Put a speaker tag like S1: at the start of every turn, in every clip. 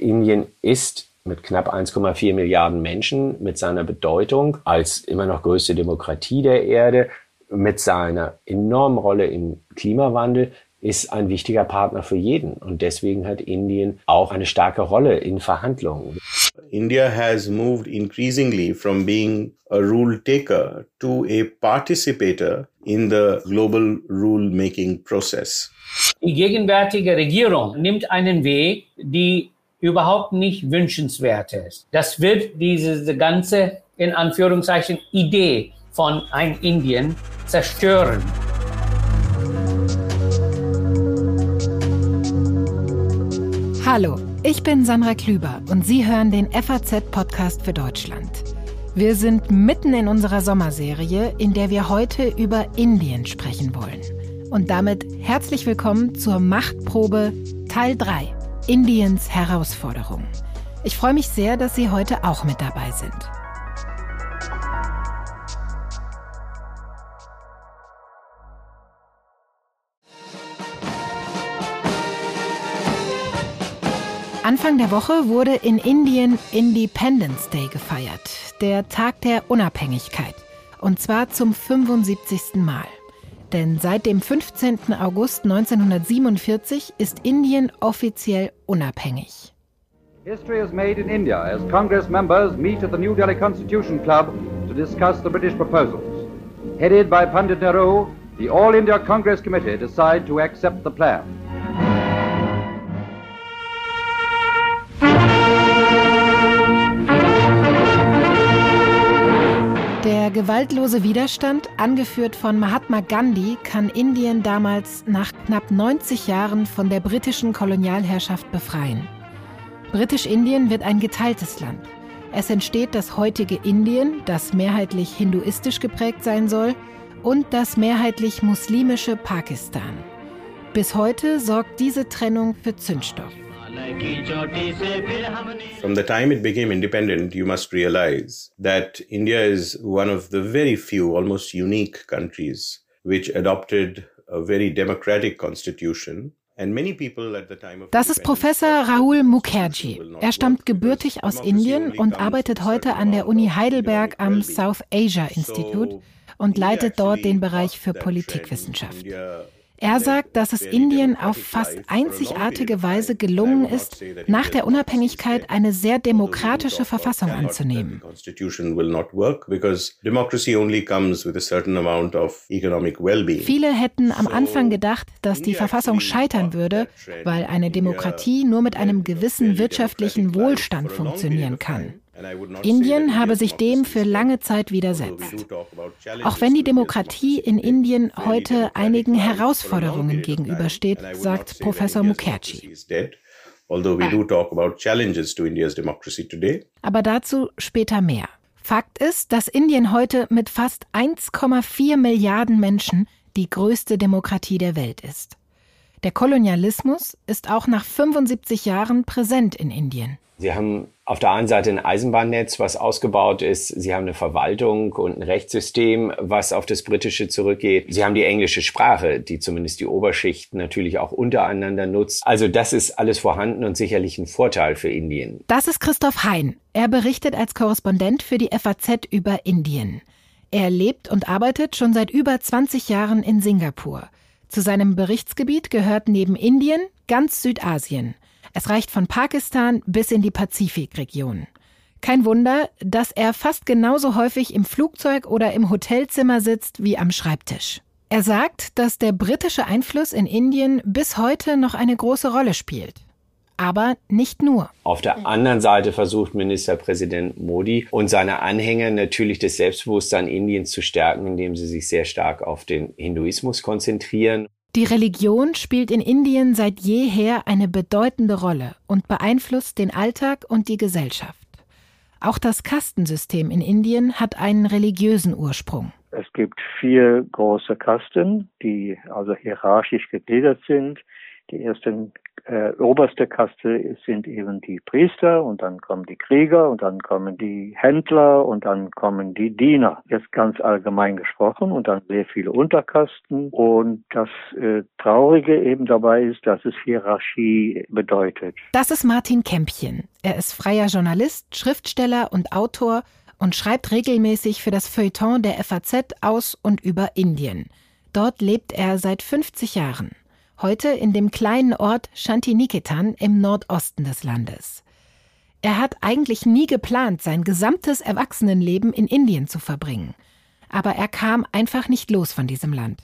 S1: Indien ist mit knapp 1,4 Milliarden Menschen, mit seiner Bedeutung als immer noch größte Demokratie der Erde, mit seiner enormen Rolle im Klimawandel ist ein wichtiger Partner für jeden. Und deswegen hat Indien auch eine starke Rolle in Verhandlungen.
S2: India has moved increasingly from being a rule taker to a participator in the global rule making process.
S3: Die gegenwärtige Regierung nimmt einen Weg, die überhaupt nicht wünschenswert ist. Das wird diese ganze, in Anführungszeichen, Idee von ein Indien zerstören.
S4: Hallo, ich bin Sandra Klüber und Sie hören den FAZ-Podcast für Deutschland. Wir sind mitten in unserer Sommerserie, in der wir heute über Indien sprechen wollen. Und damit herzlich willkommen zur Machtprobe Teil 3, Indiens Herausforderung. Ich freue mich sehr, dass Sie heute auch mit dabei sind. Anfang der Woche wurde in Indien Independence Day gefeiert, der Tag der Unabhängigkeit. Und zwar zum 75. Mal. Denn seit dem 15. August 1947 ist Indien offiziell unabhängig.
S5: History is made in India as Congress members meet at the New Delhi Constitution Club to discuss the British proposals. Headed by Pandit Nehru, the All India Congress Committee decide to accept the plan.
S4: Der gewaltlose Widerstand, angeführt von Mahatma Gandhi, kann Indien damals nach knapp 90 Jahren von der britischen Kolonialherrschaft befreien. Britisch-Indien wird ein geteiltes Land. Es entsteht das heutige Indien, das mehrheitlich hinduistisch geprägt sein soll, und das mehrheitlich muslimische Pakistan. Bis heute sorgt diese Trennung für Zündstoff.
S2: From the time it became independent, you must realize that India is one of the very few, almost unique countries which adopted a very democratic constitution.
S4: Das ist Professor Rahul Mukherjee. Er stammt gebürtig aus Indien und arbeitet heute an der Uni Heidelberg am South Asia Institute und leitet dort den Bereich für Politikwissenschaft. Er sagt, dass es Indien auf fast einzigartige Weise gelungen ist, nach der Unabhängigkeit eine sehr demokratische Verfassung anzunehmen. Viele hätten am Anfang gedacht, dass die Verfassung scheitern würde, weil eine Demokratie nur mit einem gewissen wirtschaftlichen Wohlstand funktionieren kann. Indien habe sich dem für lange Zeit widersetzt. Auch wenn die Demokratie in Indien heute einigen Herausforderungen gegenübersteht, sagt Professor Mukherjee. Aber dazu später mehr. Fakt ist, dass Indien heute mit fast 1,4 Milliarden Menschen die größte Demokratie der Welt ist. Der Kolonialismus ist auch nach 75 Jahren präsent in Indien.
S1: Sie haben auf der einen Seite ein Eisenbahnnetz, was ausgebaut ist. Sie haben eine Verwaltung und ein Rechtssystem, was auf das Britische zurückgeht. Sie haben die englische Sprache, die zumindest die Oberschicht natürlich auch untereinander nutzt. Also das ist alles vorhanden und sicherlich ein Vorteil für Indien.
S4: Das ist Christoph Hein. Er berichtet als Korrespondent für die FAZ über Indien. Er lebt und arbeitet schon seit über 20 Jahren in Singapur. Zu seinem Berichtsgebiet gehört neben Indien ganz Südasien. Es reicht von Pakistan bis in die Pazifikregion. Kein Wunder, dass er fast genauso häufig im Flugzeug oder im Hotelzimmer sitzt wie am Schreibtisch. Er sagt, dass der britische Einfluss in Indien bis heute noch eine große Rolle spielt. Aber nicht nur.
S1: Auf der anderen Seite versucht Ministerpräsident Modi und seine Anhänger natürlich das Selbstbewusstsein Indiens zu stärken, indem sie sich sehr stark auf den Hinduismus konzentrieren.
S4: Die Religion spielt in Indien seit jeher eine bedeutende Rolle und beeinflusst den Alltag und die Gesellschaft. Auch das Kastensystem in Indien hat einen religiösen Ursprung.
S6: Es gibt vier große Kasten, die also hierarchisch gegliedert sind. Die ersten äh, oberste Kaste sind eben die Priester und dann kommen die Krieger und dann kommen die Händler und dann kommen die Diener. Jetzt ganz allgemein gesprochen und dann sehr viele Unterkasten. Und das äh, Traurige eben dabei ist, dass es Hierarchie bedeutet.
S4: Das ist Martin Kämpchen. Er ist freier Journalist, Schriftsteller und Autor und schreibt regelmäßig für das Feuilleton der FAZ aus und über Indien. Dort lebt er seit 50 Jahren heute in dem kleinen Ort Shantiniketan im Nordosten des Landes. Er hat eigentlich nie geplant, sein gesamtes Erwachsenenleben in Indien zu verbringen. Aber er kam einfach nicht los von diesem Land.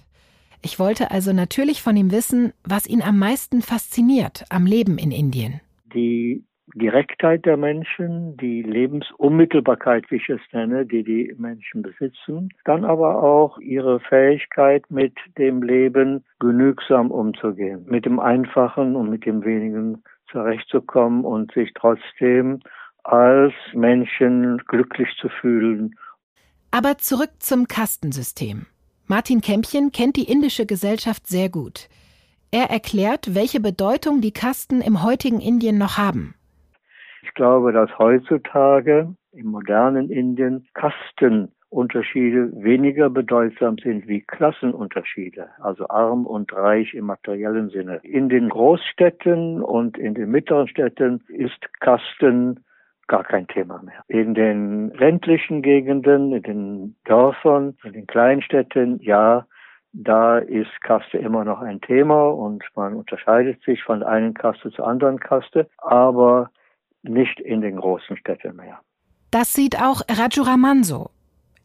S4: Ich wollte also natürlich von ihm wissen, was ihn am meisten fasziniert am Leben in Indien.
S6: Die Direktheit der Menschen, die Lebensunmittelbarkeit, wie ich es nenne, die die Menschen besitzen, dann aber auch ihre Fähigkeit, mit dem Leben genügsam umzugehen, mit dem Einfachen und mit dem Wenigen zurechtzukommen und sich trotzdem als Menschen glücklich zu fühlen.
S4: Aber zurück zum Kastensystem. Martin Kämpchen kennt die indische Gesellschaft sehr gut. Er erklärt, welche Bedeutung die Kasten im heutigen Indien noch haben.
S6: Ich glaube, dass heutzutage im modernen Indien Kastenunterschiede weniger bedeutsam sind wie Klassenunterschiede, also arm und reich im materiellen Sinne. In den Großstädten und in den mittleren Städten ist Kasten gar kein Thema mehr. In den ländlichen Gegenden, in den Dörfern, in den Kleinstädten, ja, da ist Kaste immer noch ein Thema und man unterscheidet sich von einer Kaste zur anderen Kaste, aber nicht in den großen Städten mehr.
S4: Das sieht auch Raju Raman so.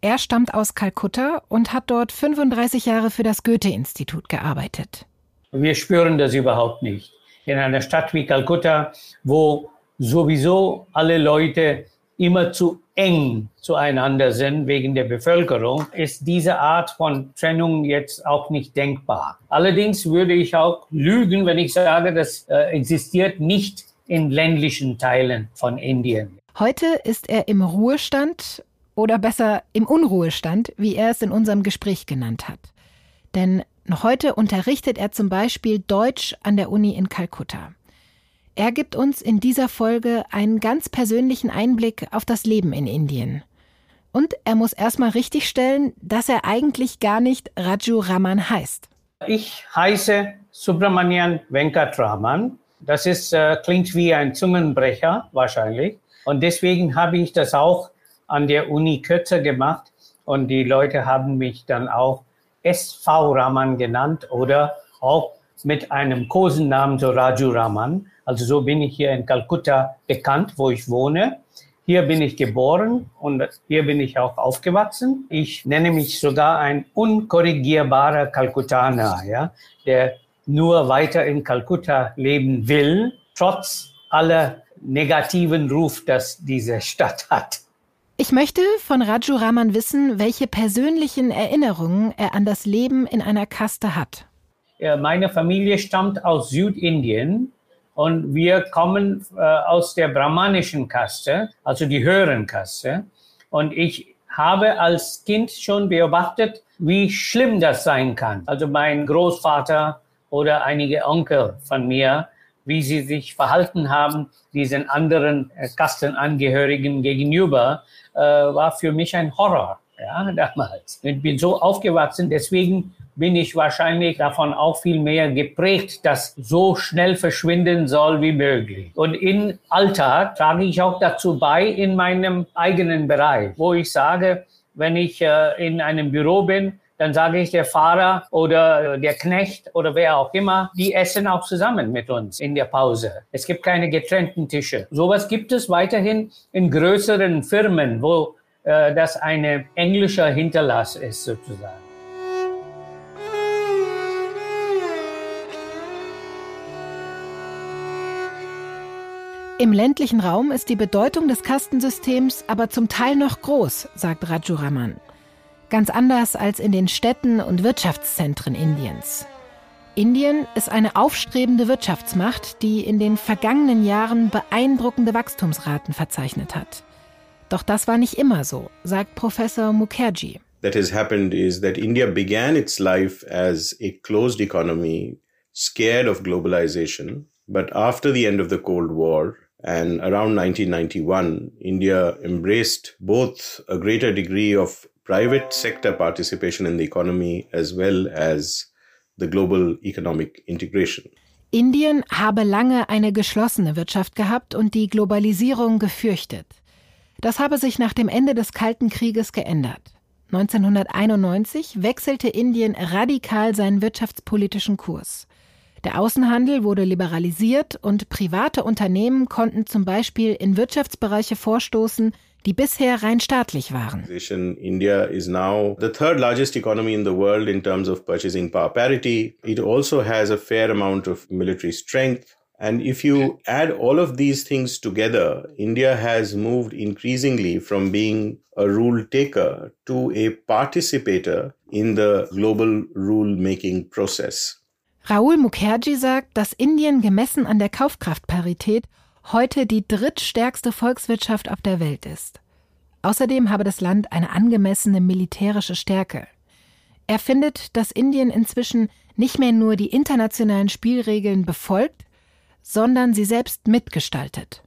S4: Er stammt aus Kalkutta und hat dort 35 Jahre für das Goethe-Institut gearbeitet.
S3: Wir spüren das überhaupt nicht. In einer Stadt wie Kalkutta, wo sowieso alle Leute immer zu eng zueinander sind wegen der Bevölkerung, ist diese Art von Trennung jetzt auch nicht denkbar. Allerdings würde ich auch lügen, wenn ich sage, das äh, existiert nicht in ländlichen Teilen von Indien.
S4: Heute ist er im Ruhestand oder besser im Unruhestand, wie er es in unserem Gespräch genannt hat. Denn noch heute unterrichtet er zum Beispiel Deutsch an der Uni in Kalkutta. Er gibt uns in dieser Folge einen ganz persönlichen Einblick auf das Leben in Indien. Und er muss erstmal richtigstellen, dass er eigentlich gar nicht Raju Raman heißt.
S3: Ich heiße Subramanian Venkatraman das ist, äh, klingt wie ein Zungenbrecher wahrscheinlich. Und deswegen habe ich das auch an der Uni kürzer gemacht. Und die Leute haben mich dann auch SV Raman genannt oder auch mit einem Kosennamen so Raju Raman. Also so bin ich hier in Kalkutta bekannt, wo ich wohne. Hier bin ich geboren und hier bin ich auch aufgewachsen. Ich nenne mich sogar ein unkorrigierbarer Kalkuttaner, ja, der nur weiter in Kalkutta leben will, trotz aller negativen Ruf, das diese Stadt hat.
S4: Ich möchte von Raju Raman wissen, welche persönlichen Erinnerungen er an das Leben in einer Kaste hat.
S3: Meine Familie stammt aus Südindien und wir kommen äh, aus der brahmanischen Kaste, also die höheren Kaste. Und ich habe als Kind schon beobachtet, wie schlimm das sein kann. Also mein Großvater oder einige Onkel von mir, wie sie sich verhalten haben, diesen anderen äh, Kastenangehörigen gegenüber, äh, war für mich ein Horror, ja, damals. Ich bin so aufgewachsen, deswegen bin ich wahrscheinlich davon auch viel mehr geprägt, dass so schnell verschwinden soll wie möglich. Und in Alltag trage ich auch dazu bei in meinem eigenen Bereich, wo ich sage, wenn ich äh, in einem Büro bin, dann sage ich, der Fahrer oder der Knecht oder wer auch immer, die essen auch zusammen mit uns in der Pause. Es gibt keine getrennten Tische. Sowas gibt es weiterhin in größeren Firmen, wo äh, das ein englischer Hinterlass ist sozusagen.
S4: Im ländlichen Raum ist die Bedeutung des Kastensystems aber zum Teil noch groß, sagt Raju Raman. Ganz anders als in den Städten und Wirtschaftszentren Indiens. Indien ist eine aufstrebende Wirtschaftsmacht, die in den vergangenen Jahren beeindruckende Wachstumsraten verzeichnet hat. Doch das war nicht immer so, sagt Professor Mukherjee.
S2: That has happened is that India began its life as a closed economy, scared of globalization, But after the end of the Cold War, and around 1991, India embraced both a greater degree of private sector participation in the economy as well as the global economic integration.
S4: Indien habe lange eine geschlossene Wirtschaft gehabt und die Globalisierung gefürchtet. Das habe sich nach dem Ende des Kalten Krieges geändert. 1991 wechselte Indien radikal seinen wirtschaftspolitischen Kurs. Der Außenhandel wurde liberalisiert und private Unternehmen konnten zum Beispiel in Wirtschaftsbereiche vorstoßen, die bisher rein staatlich waren.
S2: India is now the third largest economy in the world in terms of purchasing power parity. It also has a fair amount of military strength. And if you add all of these things together, India has moved increasingly from being a rule taker to a participator in the global rule making process.
S4: Raoul Mukherjee sagt, dass Indien gemessen an der Kaufkraftparität heute die drittstärkste Volkswirtschaft auf der Welt ist. Außerdem habe das Land eine angemessene militärische Stärke. Er findet, dass Indien inzwischen nicht mehr nur die internationalen Spielregeln befolgt, sondern sie selbst mitgestaltet.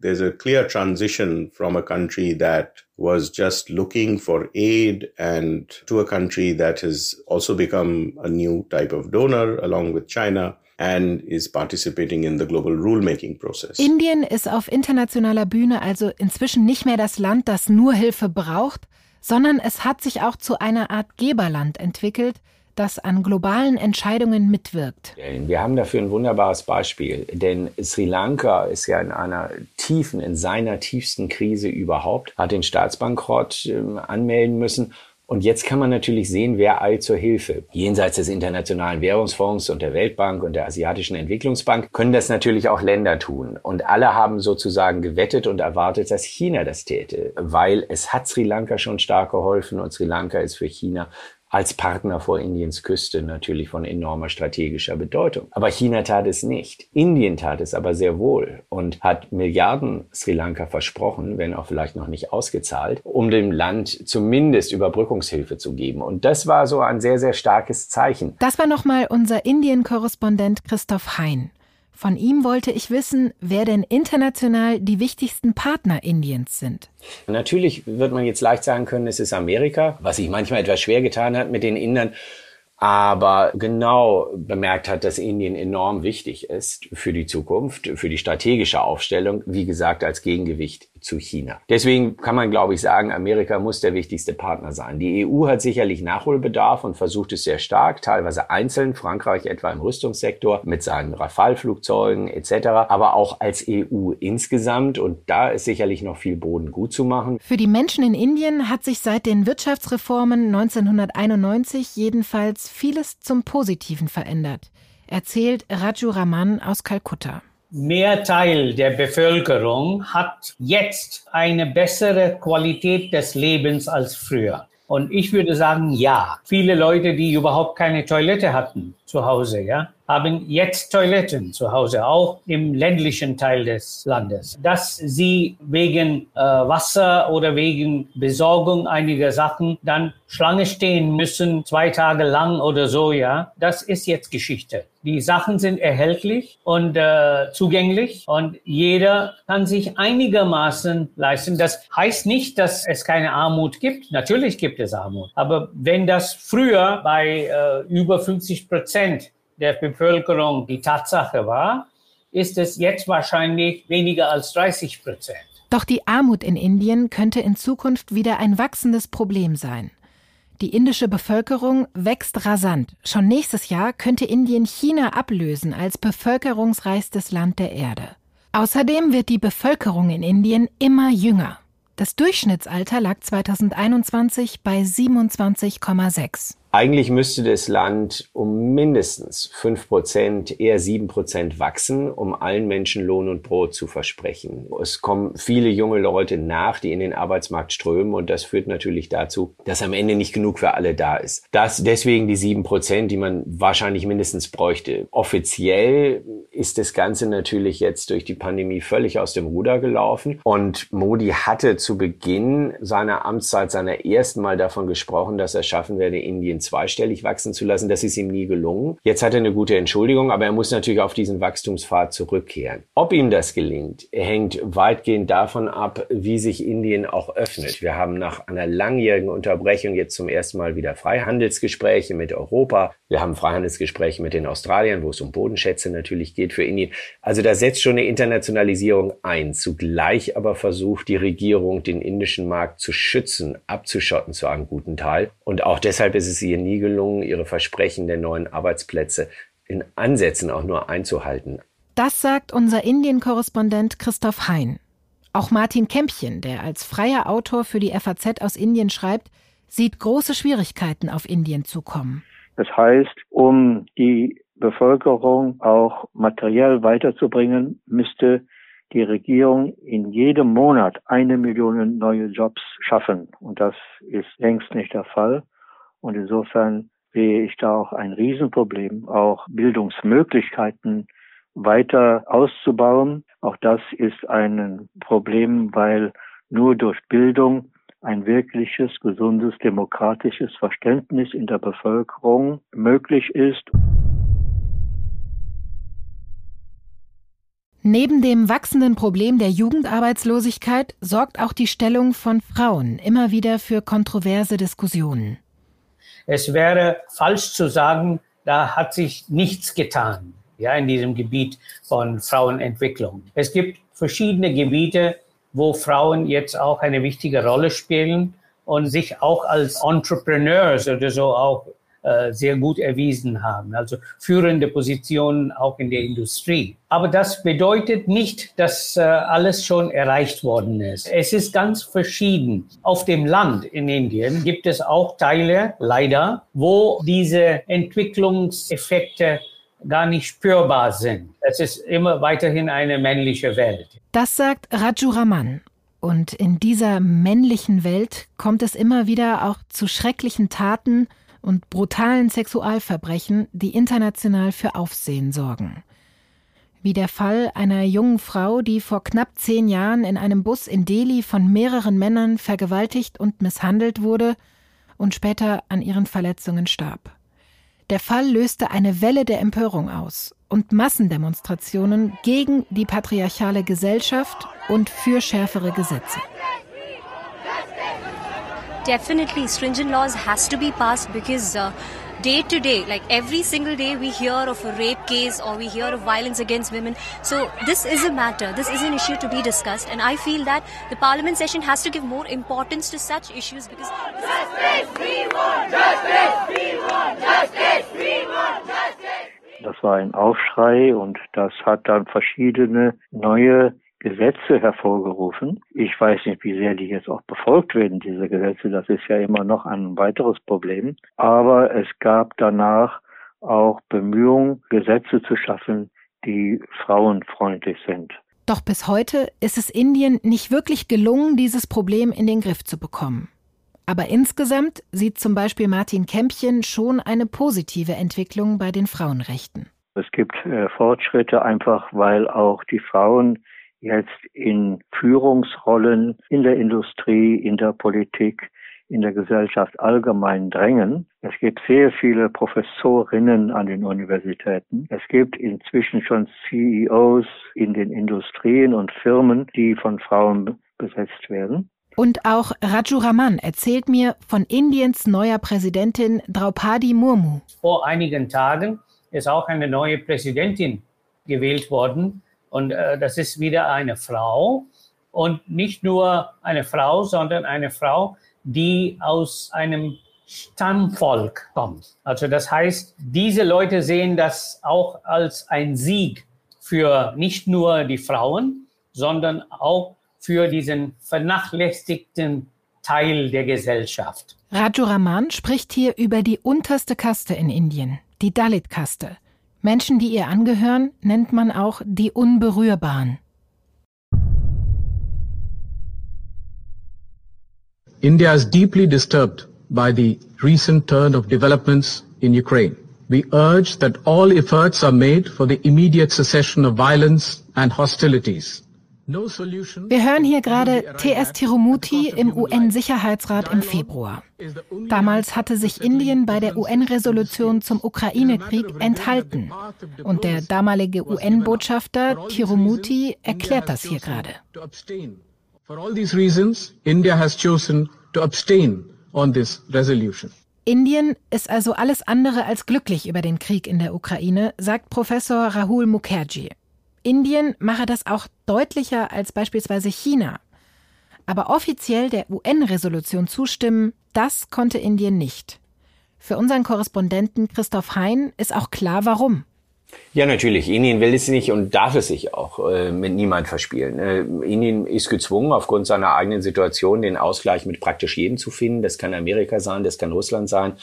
S2: There's a clear transition from a country that was just looking for aid and to a country that has also become a new type of donor along with China and is participating in the global rulemaking process.
S4: Indien ist auf internationaler Bühne also inzwischen nicht mehr das Land, das nur Hilfe braucht, sondern es hat sich auch zu einer Art Geberland entwickelt, das an globalen Entscheidungen mitwirkt.
S1: Wir haben dafür ein wunderbares Beispiel, denn Sri Lanka ist ja in einer tiefen, in seiner tiefsten Krise überhaupt, hat den Staatsbankrott äh, anmelden müssen und jetzt kann man natürlich sehen, wer eilt zur Hilfe. Jenseits des Internationalen Währungsfonds und der Weltbank und der Asiatischen Entwicklungsbank können das natürlich auch Länder tun. Und alle haben sozusagen gewettet und erwartet, dass China das täte, weil es hat Sri Lanka schon stark geholfen und Sri Lanka ist für China als Partner vor Indiens Küste natürlich von enormer strategischer Bedeutung. Aber China tat es nicht. Indien tat es aber sehr wohl und hat Milliarden Sri Lanka versprochen, wenn auch vielleicht noch nicht ausgezahlt, um dem Land zumindest Überbrückungshilfe zu geben. Und das war so ein sehr, sehr starkes Zeichen.
S4: Das war nochmal unser Indien-Korrespondent Christoph Hein. Von ihm wollte ich wissen, wer denn international die wichtigsten Partner Indiens sind.
S1: Natürlich wird man jetzt leicht sagen können, es ist Amerika, was sich manchmal etwas schwer getan hat mit den Indern aber genau bemerkt hat, dass Indien enorm wichtig ist für die Zukunft, für die strategische Aufstellung, wie gesagt, als Gegengewicht zu China. Deswegen kann man, glaube ich, sagen, Amerika muss der wichtigste Partner sein. Die EU hat sicherlich Nachholbedarf und versucht es sehr stark, teilweise einzeln, Frankreich etwa im Rüstungssektor mit seinen Rafale-Flugzeugen etc., aber auch als EU insgesamt und da ist sicherlich noch viel Boden gut zu machen.
S4: Für die Menschen in Indien hat sich seit den Wirtschaftsreformen 1991 jedenfalls vieles zum Positiven verändert, erzählt Raju Raman aus Kalkutta.
S3: Mehr Teil der Bevölkerung hat jetzt eine bessere Qualität des Lebens als früher. Und ich würde sagen, ja. Viele Leute, die überhaupt keine Toilette hatten zu Hause, ja, haben jetzt Toiletten zu Hause, auch im ländlichen Teil des Landes. Dass sie wegen äh, Wasser oder wegen Besorgung einiger Sachen dann Schlange stehen müssen, zwei Tage lang oder so, ja, das ist jetzt Geschichte. Die Sachen sind erhältlich und äh, zugänglich und jeder kann sich einigermaßen leisten. Das heißt nicht, dass es keine Armut gibt. Natürlich gibt es Armut. Aber wenn das früher bei äh, über 50 Prozent der Bevölkerung die Tatsache war, ist es jetzt wahrscheinlich weniger als 30 Prozent.
S4: Doch die Armut in Indien könnte in Zukunft wieder ein wachsendes Problem sein. Die indische Bevölkerung wächst rasant. Schon nächstes Jahr könnte Indien China ablösen als bevölkerungsreichstes Land der Erde. Außerdem wird die Bevölkerung in Indien immer jünger. Das Durchschnittsalter lag 2021 bei 27,6.
S1: Eigentlich müsste das Land um mindestens fünf Prozent, eher sieben Prozent wachsen, um allen Menschen Lohn und Brot zu versprechen. Es kommen viele junge Leute nach, die in den Arbeitsmarkt strömen und das führt natürlich dazu, dass am Ende nicht genug für alle da ist. Das deswegen die sieben Prozent, die man wahrscheinlich mindestens bräuchte. Offiziell ist das Ganze natürlich jetzt durch die Pandemie völlig aus dem Ruder gelaufen und Modi hatte zu Beginn seiner Amtszeit, seiner ersten Mal davon gesprochen, dass er schaffen werde, Indien Indien zweistellig wachsen zu lassen. Das ist ihm nie gelungen. Jetzt hat er eine gute Entschuldigung, aber er muss natürlich auf diesen Wachstumspfad zurückkehren. Ob ihm das gelingt, hängt weitgehend davon ab, wie sich Indien auch öffnet. Wir haben nach einer langjährigen Unterbrechung jetzt zum ersten Mal wieder Freihandelsgespräche mit Europa. Wir haben Freihandelsgespräche mit den Australiern, wo es um Bodenschätze natürlich geht für Indien. Also da setzt schon eine Internationalisierung ein. Zugleich aber versucht die Regierung, den indischen Markt zu schützen, abzuschotten zu einem guten Teil. Und auch deshalb ist es ihr nie gelungen, ihre Versprechen der neuen Arbeitsplätze in Ansätzen auch nur einzuhalten.
S4: Das sagt unser Indien-Korrespondent Christoph Hein. Auch Martin Kämpchen, der als freier Autor für die FAZ aus Indien schreibt, sieht große Schwierigkeiten auf Indien zukommen.
S6: Das heißt, um die Bevölkerung auch materiell weiterzubringen, müsste die Regierung in jedem Monat eine Million neue Jobs schaffen. Und das ist längst nicht der Fall. Und insofern sehe ich da auch ein Riesenproblem, auch Bildungsmöglichkeiten weiter auszubauen. Auch das ist ein Problem, weil nur durch Bildung ein wirkliches, gesundes, demokratisches Verständnis in der Bevölkerung möglich ist.
S4: Neben dem wachsenden Problem der Jugendarbeitslosigkeit sorgt auch die Stellung von Frauen immer wieder für kontroverse Diskussionen.
S3: Es wäre falsch zu sagen, da hat sich nichts getan ja, in diesem Gebiet von Frauenentwicklung. Es gibt verschiedene Gebiete, wo Frauen jetzt auch eine wichtige Rolle spielen und sich auch als Entrepreneurs oder so auch sehr gut erwiesen haben, also führende Positionen auch in der Industrie. Aber das bedeutet nicht, dass äh, alles schon erreicht worden ist. Es ist ganz verschieden. Auf dem Land in Indien gibt es auch Teile, leider, wo diese Entwicklungseffekte gar nicht spürbar sind. Es ist immer weiterhin eine männliche Welt.
S4: Das sagt Raju Raman. Und in dieser männlichen Welt kommt es immer wieder auch zu schrecklichen Taten und brutalen Sexualverbrechen, die international für Aufsehen sorgen. Wie der Fall einer jungen Frau, die vor knapp zehn Jahren in einem Bus in Delhi von mehreren Männern vergewaltigt und misshandelt wurde und später an ihren Verletzungen starb. Der Fall löste eine Welle der Empörung aus und Massendemonstrationen gegen die patriarchale Gesellschaft und für schärfere Gesetze.
S7: Definitely, stringent laws has to be passed because uh, day to day, like every single day, we hear of a rape case or we hear of violence against women. So this is a matter. This is an issue to be discussed, and I feel that the Parliament session has to give more importance to such issues because. Justice, we want justice, we want
S6: justice, we want justice. Das war ein Aufschrei und das hat dann verschiedene neue Gesetze hervorgerufen. Ich weiß nicht, wie sehr die jetzt auch befolgt werden, diese Gesetze. Das ist ja immer noch ein weiteres Problem. Aber es gab danach auch Bemühungen, Gesetze zu schaffen, die frauenfreundlich sind.
S4: Doch bis heute ist es Indien nicht wirklich gelungen, dieses Problem in den Griff zu bekommen. Aber insgesamt sieht zum Beispiel Martin Kämpchen schon eine positive Entwicklung bei den Frauenrechten.
S6: Es gibt äh, Fortschritte einfach, weil auch die Frauen jetzt in Führungsrollen in der Industrie, in der Politik, in der Gesellschaft allgemein drängen. Es gibt sehr viele Professorinnen an den Universitäten. Es gibt inzwischen schon CEOs in den Industrien und Firmen, die von Frauen besetzt werden.
S4: Und auch Raju Raman erzählt mir von Indiens neuer Präsidentin Draupadi Murmu.
S3: Vor einigen Tagen ist auch eine neue Präsidentin gewählt worden. Und äh, das ist wieder eine Frau. Und nicht nur eine Frau, sondern eine Frau, die aus einem Stammvolk kommt. Also das heißt, diese Leute sehen das auch als ein Sieg für nicht nur die Frauen, sondern auch für diesen vernachlässigten Teil der Gesellschaft.
S4: Raju Raman spricht hier über die unterste Kaste in Indien, die Dalit-Kaste. Menschen, die ihr angehören, nennt man auch die Unberührbaren.
S8: India is deeply disturbed by the recent turn of developments in Ukraine. We urge that all efforts are made for the immediate cessation of violence and hostilities.
S4: Wir hören hier gerade TS Tirumuti im UN-Sicherheitsrat im Februar. Damals hatte sich Indien bei der UN-Resolution zum Ukraine-Krieg enthalten. Und der damalige UN-Botschafter Tirumuti erklärt das hier gerade. For all these reasons, India has chosen to abstain on this resolution. Indien ist also alles andere als glücklich über den Krieg in der Ukraine, sagt Professor Rahul Mukherjee. Indien mache das auch deutlicher als beispielsweise China. Aber offiziell der UN-Resolution zustimmen, das konnte Indien nicht. Für unseren Korrespondenten Christoph Hein ist auch klar, warum.
S1: Ja, natürlich. Indien will es nicht und darf es sich auch äh, mit niemand verspielen. Äh, Indien ist gezwungen, aufgrund seiner eigenen Situation den Ausgleich mit praktisch jedem zu finden. Das kann Amerika sein, das kann Russland sein.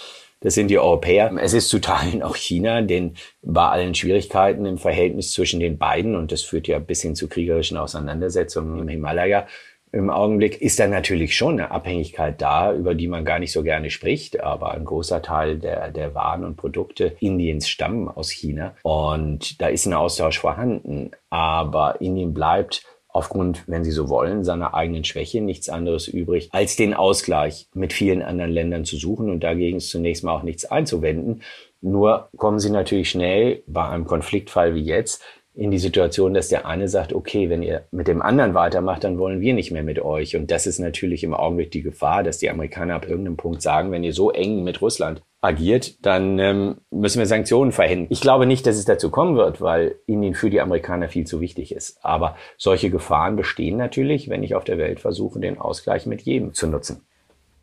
S1: Das sind die Europäer. Es ist zu Teilen auch China, denn bei allen Schwierigkeiten im Verhältnis zwischen den beiden, und das führt ja bis hin zu kriegerischen Auseinandersetzungen im Himalaya, im Augenblick ist da natürlich schon eine Abhängigkeit da, über die man gar nicht so gerne spricht. Aber ein großer Teil der, der Waren und Produkte Indiens stammen aus China. Und da ist ein Austausch vorhanden. Aber Indien bleibt aufgrund, wenn Sie so wollen, seiner eigenen Schwäche nichts anderes übrig, als den Ausgleich mit vielen anderen Ländern zu suchen. Und dagegen ist zunächst mal auch nichts einzuwenden. Nur kommen Sie natürlich schnell bei einem Konfliktfall wie jetzt in die Situation, dass der eine sagt, okay, wenn ihr mit dem anderen weitermacht, dann wollen wir nicht mehr mit euch. Und das ist natürlich im Augenblick die Gefahr, dass die Amerikaner ab irgendeinem Punkt sagen, wenn ihr so eng mit Russland agiert, dann ähm, müssen wir Sanktionen verhängen. Ich glaube nicht, dass es dazu kommen wird, weil Indien für die Amerikaner viel zu wichtig ist. Aber solche Gefahren bestehen natürlich, wenn ich auf der Welt versuche, den Ausgleich mit jedem zu nutzen.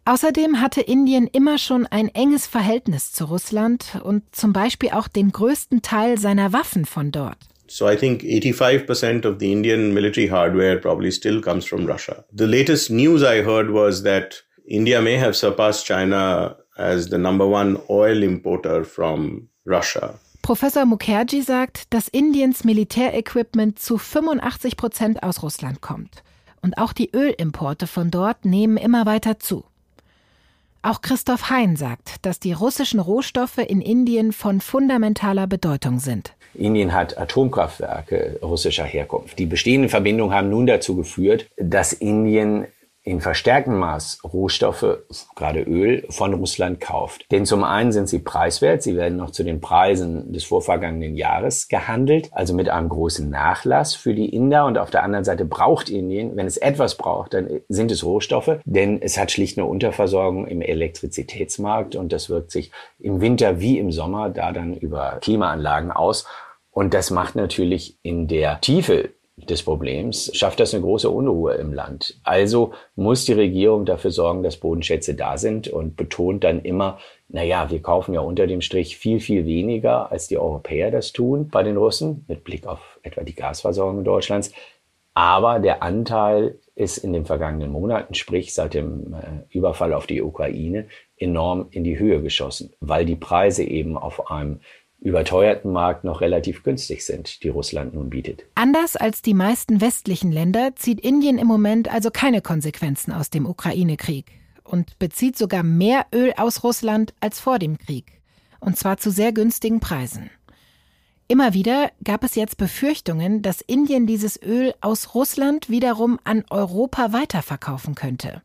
S4: Außerdem hatte Indien immer schon ein enges Verhältnis zu Russland und zum Beispiel auch den größten Teil seiner Waffen von dort.
S2: So I think 85% of the Indian military hardware probably still comes from Russia. The latest news I heard was that India may have surpassed China as the number one oil importer from Russia.
S4: Professor Mukherjee sagt, dass Indiens Militärequipment zu 85 Prozent aus Russland kommt. Und auch die Ölimporte von dort nehmen immer weiter zu. Auch Christoph Hein sagt, dass die russischen Rohstoffe in Indien von fundamentaler Bedeutung sind.
S1: Indien hat Atomkraftwerke russischer Herkunft. Die bestehenden Verbindungen haben nun dazu geführt, dass Indien in verstärktem Maß Rohstoffe, gerade Öl, von Russland kauft. Denn zum einen sind sie preiswert, sie werden noch zu den Preisen des vorvergangenen Jahres gehandelt, also mit einem großen Nachlass für die Inder. Und auf der anderen Seite braucht Indien, wenn es etwas braucht, dann sind es Rohstoffe, denn es hat schlicht eine Unterversorgung im Elektrizitätsmarkt und das wirkt sich im Winter wie im Sommer da dann über Klimaanlagen aus. Und das macht natürlich in der Tiefe des Problems, schafft das eine große Unruhe im Land. Also muss die Regierung dafür sorgen, dass Bodenschätze da sind und betont dann immer, naja, wir kaufen ja unter dem Strich viel, viel weniger, als die Europäer das tun bei den Russen, mit Blick auf etwa die Gasversorgung Deutschlands. Aber der Anteil ist in den vergangenen Monaten, sprich seit dem äh, Überfall auf die Ukraine, enorm in die Höhe geschossen, weil die Preise eben auf einem überteuerten Markt noch relativ günstig sind, die Russland nun bietet.
S4: Anders als die meisten westlichen Länder zieht Indien im Moment also keine Konsequenzen aus dem Ukraine-Krieg und bezieht sogar mehr Öl aus Russland als vor dem Krieg. Und zwar zu sehr günstigen Preisen. Immer wieder gab es jetzt Befürchtungen, dass Indien dieses Öl aus Russland wiederum an Europa weiterverkaufen könnte.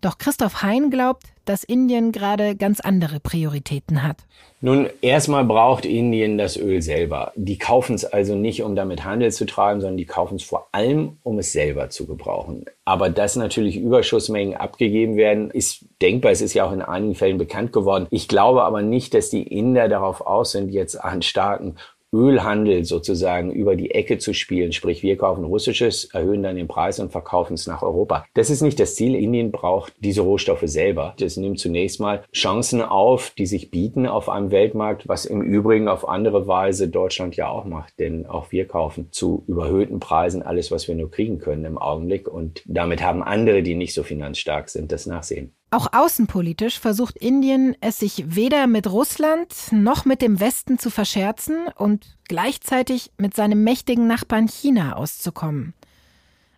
S4: Doch Christoph Hein glaubt, dass Indien gerade ganz andere Prioritäten hat.
S1: Nun, erstmal braucht Indien das Öl selber. Die kaufen es also nicht, um damit Handel zu treiben, sondern die kaufen es vor allem, um es selber zu gebrauchen. Aber dass natürlich Überschussmengen abgegeben werden, ist denkbar. Es ist ja auch in einigen Fällen bekannt geworden. Ich glaube aber nicht, dass die Inder darauf aus sind, jetzt einen starken Ölhandel sozusagen über die Ecke zu spielen. Sprich, wir kaufen russisches, erhöhen dann den Preis und verkaufen es nach Europa. Das ist nicht das Ziel. Indien braucht diese Rohstoffe selber. Das nimmt zunächst mal Chancen auf, die sich bieten auf einem Weltmarkt, was im Übrigen auf andere Weise Deutschland ja auch macht. Denn auch wir kaufen zu überhöhten Preisen alles, was wir nur kriegen können im Augenblick. Und damit haben andere, die nicht so finanzstark sind, das Nachsehen.
S4: Auch außenpolitisch versucht Indien, es sich weder mit Russland noch mit dem Westen zu verscherzen und gleichzeitig mit seinem mächtigen Nachbarn China auszukommen.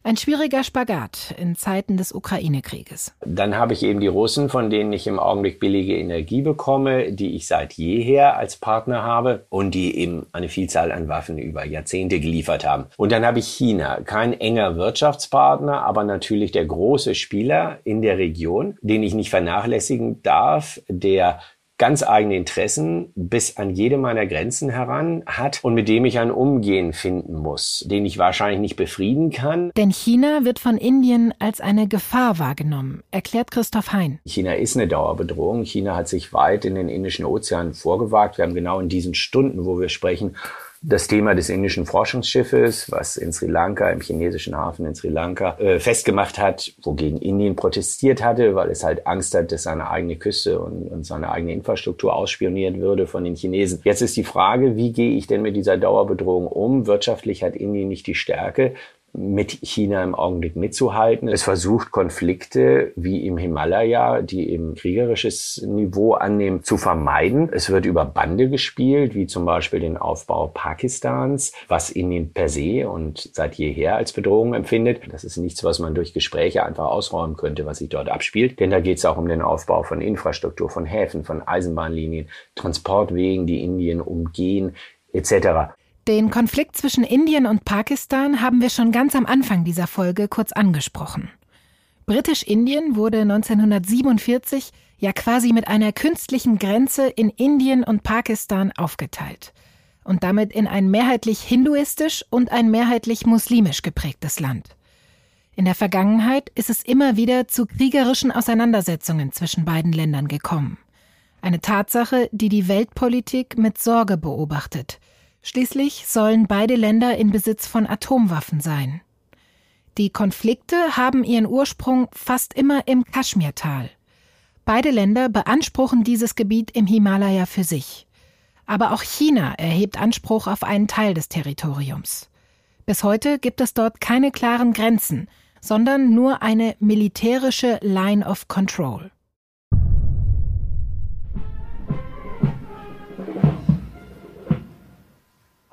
S4: Ein schwieriger Spagat in Zeiten des Ukraine-Krieges.
S1: Dann habe ich eben die Russen, von denen ich im Augenblick billige Energie bekomme, die ich seit jeher als Partner habe und die eben eine Vielzahl an Waffen über Jahrzehnte geliefert haben. Und dann habe ich China, kein enger Wirtschaftspartner, aber natürlich der große Spieler in der Region, den ich nicht vernachlässigen darf, der ganz eigene Interessen bis an jede meiner Grenzen heran hat und mit dem ich ein Umgehen finden muss, den ich wahrscheinlich nicht befrieden kann.
S4: Denn China wird von Indien als eine Gefahr wahrgenommen, erklärt Christoph Hein.
S1: China ist eine Dauerbedrohung. China hat sich weit in den Indischen Ozean vorgewagt. Wir haben genau in diesen Stunden, wo wir sprechen, das Thema des indischen Forschungsschiffes, was in Sri Lanka, im chinesischen Hafen in Sri Lanka, äh, festgemacht hat, wogegen Indien protestiert hatte, weil es halt Angst hat, dass seine eigene Küste und, und seine eigene Infrastruktur ausspioniert würde von den Chinesen. Jetzt ist die Frage, wie gehe ich denn mit dieser Dauerbedrohung um? Wirtschaftlich hat Indien nicht die Stärke mit China im Augenblick mitzuhalten. Es versucht Konflikte wie im Himalaya, die eben kriegerisches Niveau annehmen, zu vermeiden. Es wird über Bande gespielt, wie zum Beispiel den Aufbau Pakistans, was Indien per se und seit jeher als Bedrohung empfindet. Das ist nichts, was man durch Gespräche einfach ausräumen könnte, was sich dort abspielt. Denn da geht es auch um den Aufbau von Infrastruktur, von Häfen, von Eisenbahnlinien, Transportwegen, die Indien umgehen, etc.
S4: Den Konflikt zwischen Indien und Pakistan haben wir schon ganz am Anfang dieser Folge kurz angesprochen. Britisch-Indien wurde 1947 ja quasi mit einer künstlichen Grenze in Indien und Pakistan aufgeteilt und damit in ein mehrheitlich hinduistisch und ein mehrheitlich muslimisch geprägtes Land. In der Vergangenheit ist es immer wieder zu kriegerischen Auseinandersetzungen zwischen beiden Ländern gekommen. Eine Tatsache, die die Weltpolitik mit Sorge beobachtet – Schließlich sollen beide Länder in Besitz von Atomwaffen sein. Die Konflikte haben ihren Ursprung fast immer im Kaschmirtal. Beide Länder beanspruchen dieses Gebiet im Himalaya für sich. Aber auch China erhebt Anspruch auf einen Teil des Territoriums. Bis heute gibt es dort keine klaren Grenzen, sondern nur eine militärische Line of Control.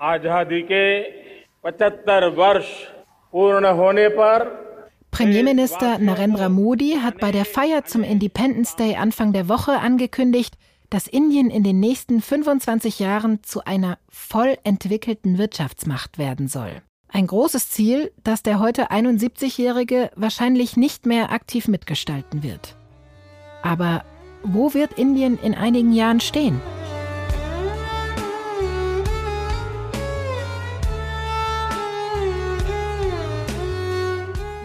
S9: आजादी के 75 वर्ष पूर्ण होने पर
S4: Premierminister Narendra Modi hat bei der Feier zum Independence Day Anfang der Woche angekündigt, dass Indien in den nächsten 25 Jahren zu einer voll entwickelten Wirtschaftsmacht werden soll. Ein großes Ziel, das der heute 71-Jährige wahrscheinlich nicht mehr aktiv mitgestalten wird. Aber wo wird Indien in einigen Jahren stehen?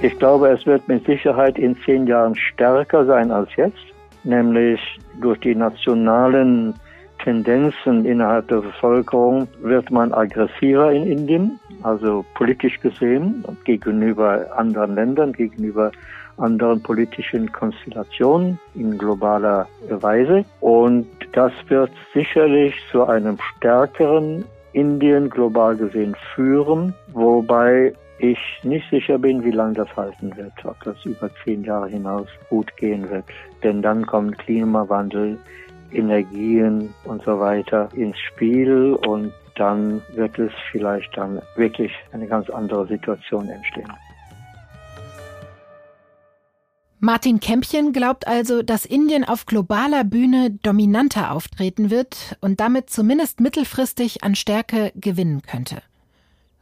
S6: Ich glaube, es wird mit Sicherheit in zehn Jahren stärker sein als jetzt, nämlich durch die nationalen Tendenzen innerhalb der Bevölkerung wird man aggressiver in Indien, also politisch gesehen gegenüber anderen Ländern, gegenüber anderen politischen Konstellationen in globaler Weise. Und das wird sicherlich zu einem stärkeren Indien global gesehen führen, wobei ich nicht sicher bin, wie lange das halten wird, ob das über zehn Jahre hinaus gut gehen wird. Denn dann kommt Klimawandel, Energien und so weiter ins Spiel und dann wird es vielleicht dann wirklich eine ganz andere Situation entstehen.
S4: Martin Kämpchen glaubt also, dass Indien auf globaler Bühne dominanter auftreten wird und damit zumindest mittelfristig an Stärke gewinnen könnte.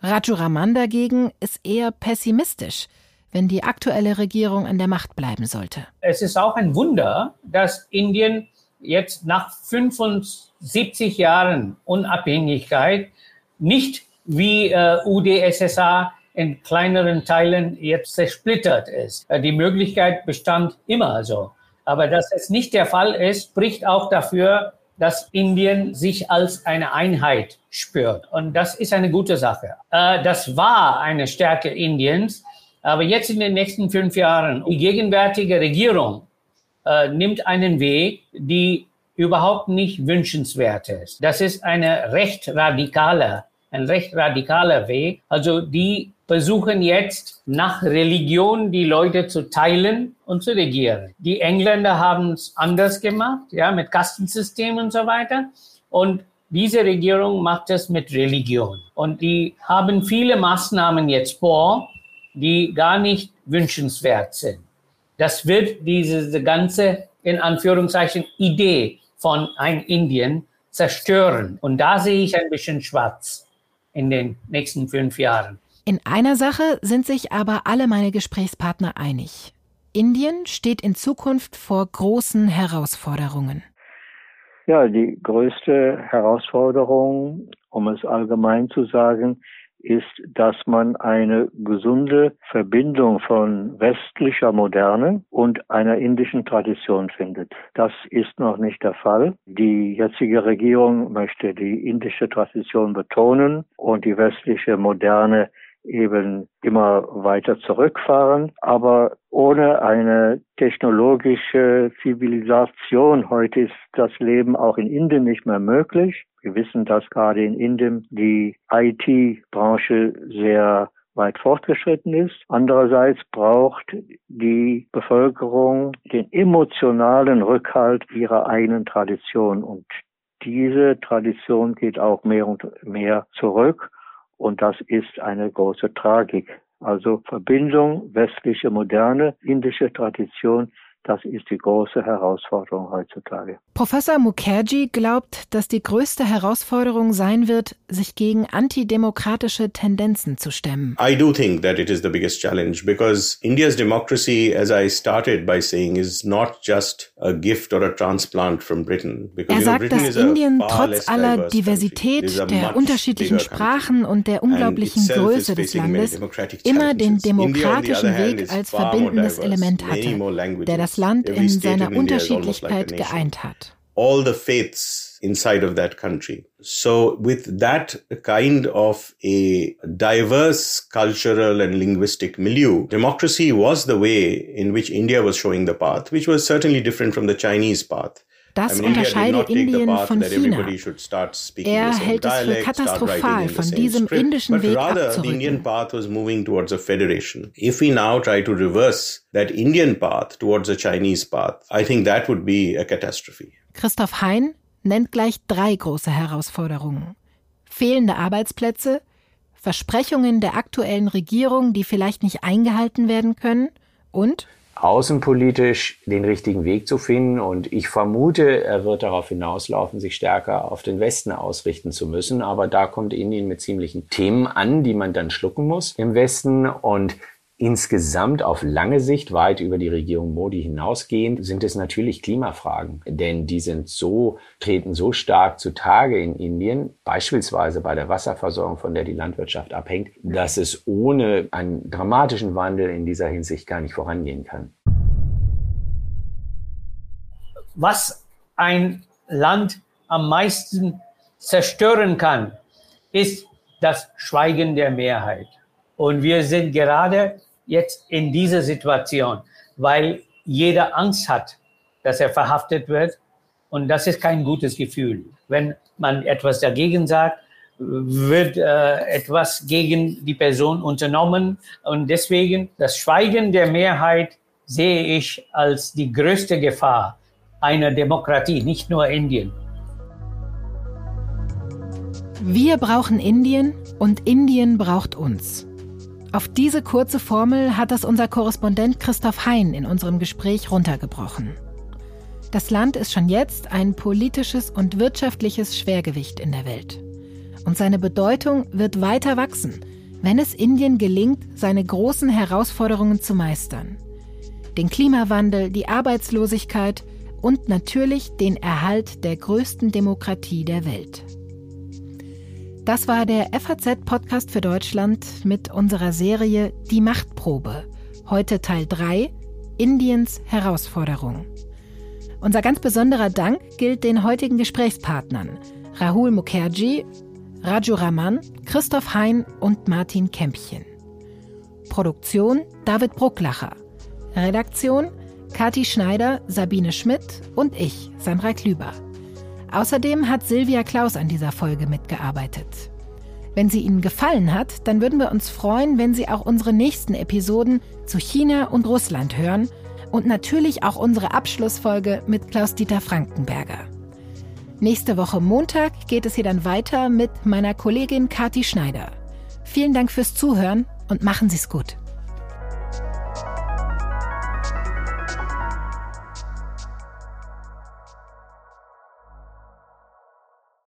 S4: Raju Raman dagegen ist eher pessimistisch, wenn die aktuelle Regierung an der Macht bleiben sollte.
S3: Es ist auch ein Wunder, dass Indien jetzt nach 75 Jahren Unabhängigkeit nicht wie äh, UdSSR in kleineren Teilen jetzt zersplittert ist. Äh, die Möglichkeit bestand immer so. Aber dass es nicht der Fall ist, spricht auch dafür, dass Indien sich als eine Einheit spürt. Und das ist eine gute Sache. Äh, das war eine Stärke Indiens. Aber jetzt in den nächsten fünf Jahren, die gegenwärtige Regierung äh, nimmt einen Weg, die überhaupt nicht wünschenswert ist. Das ist eine recht radikale, ein recht radikaler Weg. Also die versuchen jetzt nach Religion die Leute zu teilen und zu regieren. Die Engländer haben es anders gemacht, ja, mit Kastensystem und so weiter. Und diese Regierung macht es mit Religion. Und die haben viele Maßnahmen jetzt vor, die gar nicht wünschenswert sind. Das wird diese ganze, in Anführungszeichen, Idee von ein Indien zerstören. Und da sehe ich ein bisschen schwarz in den nächsten fünf Jahren.
S4: In einer Sache sind sich aber alle meine Gesprächspartner einig. Indien steht in Zukunft vor großen Herausforderungen.
S6: Ja, die größte Herausforderung, um es allgemein zu sagen, ist, dass man eine gesunde Verbindung von westlicher Moderne und einer indischen Tradition findet. Das ist noch nicht der Fall. Die jetzige Regierung möchte die indische Tradition betonen und die westliche Moderne eben immer weiter zurückfahren. Aber ohne eine technologische Zivilisation heute ist das Leben auch in Indien nicht mehr möglich. Wir wissen, dass gerade in Indien die IT-Branche sehr weit fortgeschritten ist. Andererseits braucht die Bevölkerung den emotionalen Rückhalt ihrer eigenen Tradition und diese Tradition geht auch mehr und mehr zurück. Und das ist eine große Tragik. Also Verbindung westliche Moderne, indische Tradition das ist die große Herausforderung heutzutage.
S4: Professor Mukherjee glaubt, dass die größte Herausforderung sein wird, sich gegen antidemokratische Tendenzen zu stemmen.
S2: I do think that it is the biggest challenge because India's democracy, as I started by saying, is not just a gift or a transplant from Britain.
S4: Because, er sagt, dass Indien trotz aller Diversität, der unterschiedlichen Sprachen und der unglaublichen Größe des Landes immer den demokratischen Weg als verbindendes Element hatte, der das das Land in seiner Unterschiedlichkeit geeint hat.
S2: All the faiths inside of that country. So with that kind of a diverse cultural and linguistic milieu, democracy was the way in which India was showing the path, which was certainly different from the Chinese path.
S4: Das unterscheide Indien von China. Er hält es für katastrophal, von diesem indischen Weg abzurücken.
S2: If we now try to reverse that Indian path towards a Chinese path, I think that would be a catastrophe.
S4: Christoph Hein nennt gleich drei große Herausforderungen. Fehlende Arbeitsplätze, Versprechungen der aktuellen Regierung, die vielleicht nicht eingehalten werden können und
S1: außenpolitisch den richtigen Weg zu finden. Und ich vermute, er wird darauf hinauslaufen, sich stärker auf den Westen ausrichten zu müssen. Aber da kommt Indien mit ziemlichen Themen an, die man dann schlucken muss im Westen. Und Insgesamt auf lange Sicht, weit über die Regierung Modi hinausgehend, sind es natürlich Klimafragen. Denn die sind so, treten so stark zutage in Indien, beispielsweise bei der Wasserversorgung, von der die Landwirtschaft abhängt, dass es ohne einen dramatischen Wandel in dieser Hinsicht gar nicht vorangehen kann.
S3: Was ein Land am meisten zerstören kann, ist das Schweigen der Mehrheit. Und wir sind gerade jetzt in dieser Situation, weil jeder Angst hat, dass er verhaftet wird. Und das ist kein gutes Gefühl. Wenn man etwas dagegen sagt, wird äh, etwas gegen die Person unternommen. Und deswegen das Schweigen der Mehrheit sehe ich als die größte Gefahr einer Demokratie, nicht nur Indien.
S4: Wir brauchen Indien und Indien braucht uns. Auf diese kurze Formel hat das unser Korrespondent Christoph Hein in unserem Gespräch runtergebrochen. Das Land ist schon jetzt ein politisches und wirtschaftliches Schwergewicht in der Welt. Und seine Bedeutung wird weiter wachsen, wenn es Indien gelingt, seine großen Herausforderungen zu meistern. Den Klimawandel, die Arbeitslosigkeit und natürlich den Erhalt der größten Demokratie der Welt. Das war der FAZ-Podcast für Deutschland mit unserer Serie Die Machtprobe. Heute Teil 3, Indiens Herausforderung. Unser ganz besonderer Dank gilt den heutigen Gesprächspartnern Rahul Mukherjee, Raju Raman, Christoph Hein und Martin Kämpchen. Produktion David Brucklacher. Redaktion Kati Schneider, Sabine Schmidt und ich, Sandra Klüber. Außerdem hat Silvia Klaus an dieser Folge mitgearbeitet. Wenn sie Ihnen gefallen hat, dann würden wir uns freuen, wenn Sie auch unsere nächsten Episoden zu China und Russland hören und natürlich auch unsere Abschlussfolge mit Klaus-Dieter Frankenberger. Nächste Woche Montag geht es hier dann weiter mit meiner Kollegin Kati Schneider. Vielen Dank fürs Zuhören und machen Sie es gut.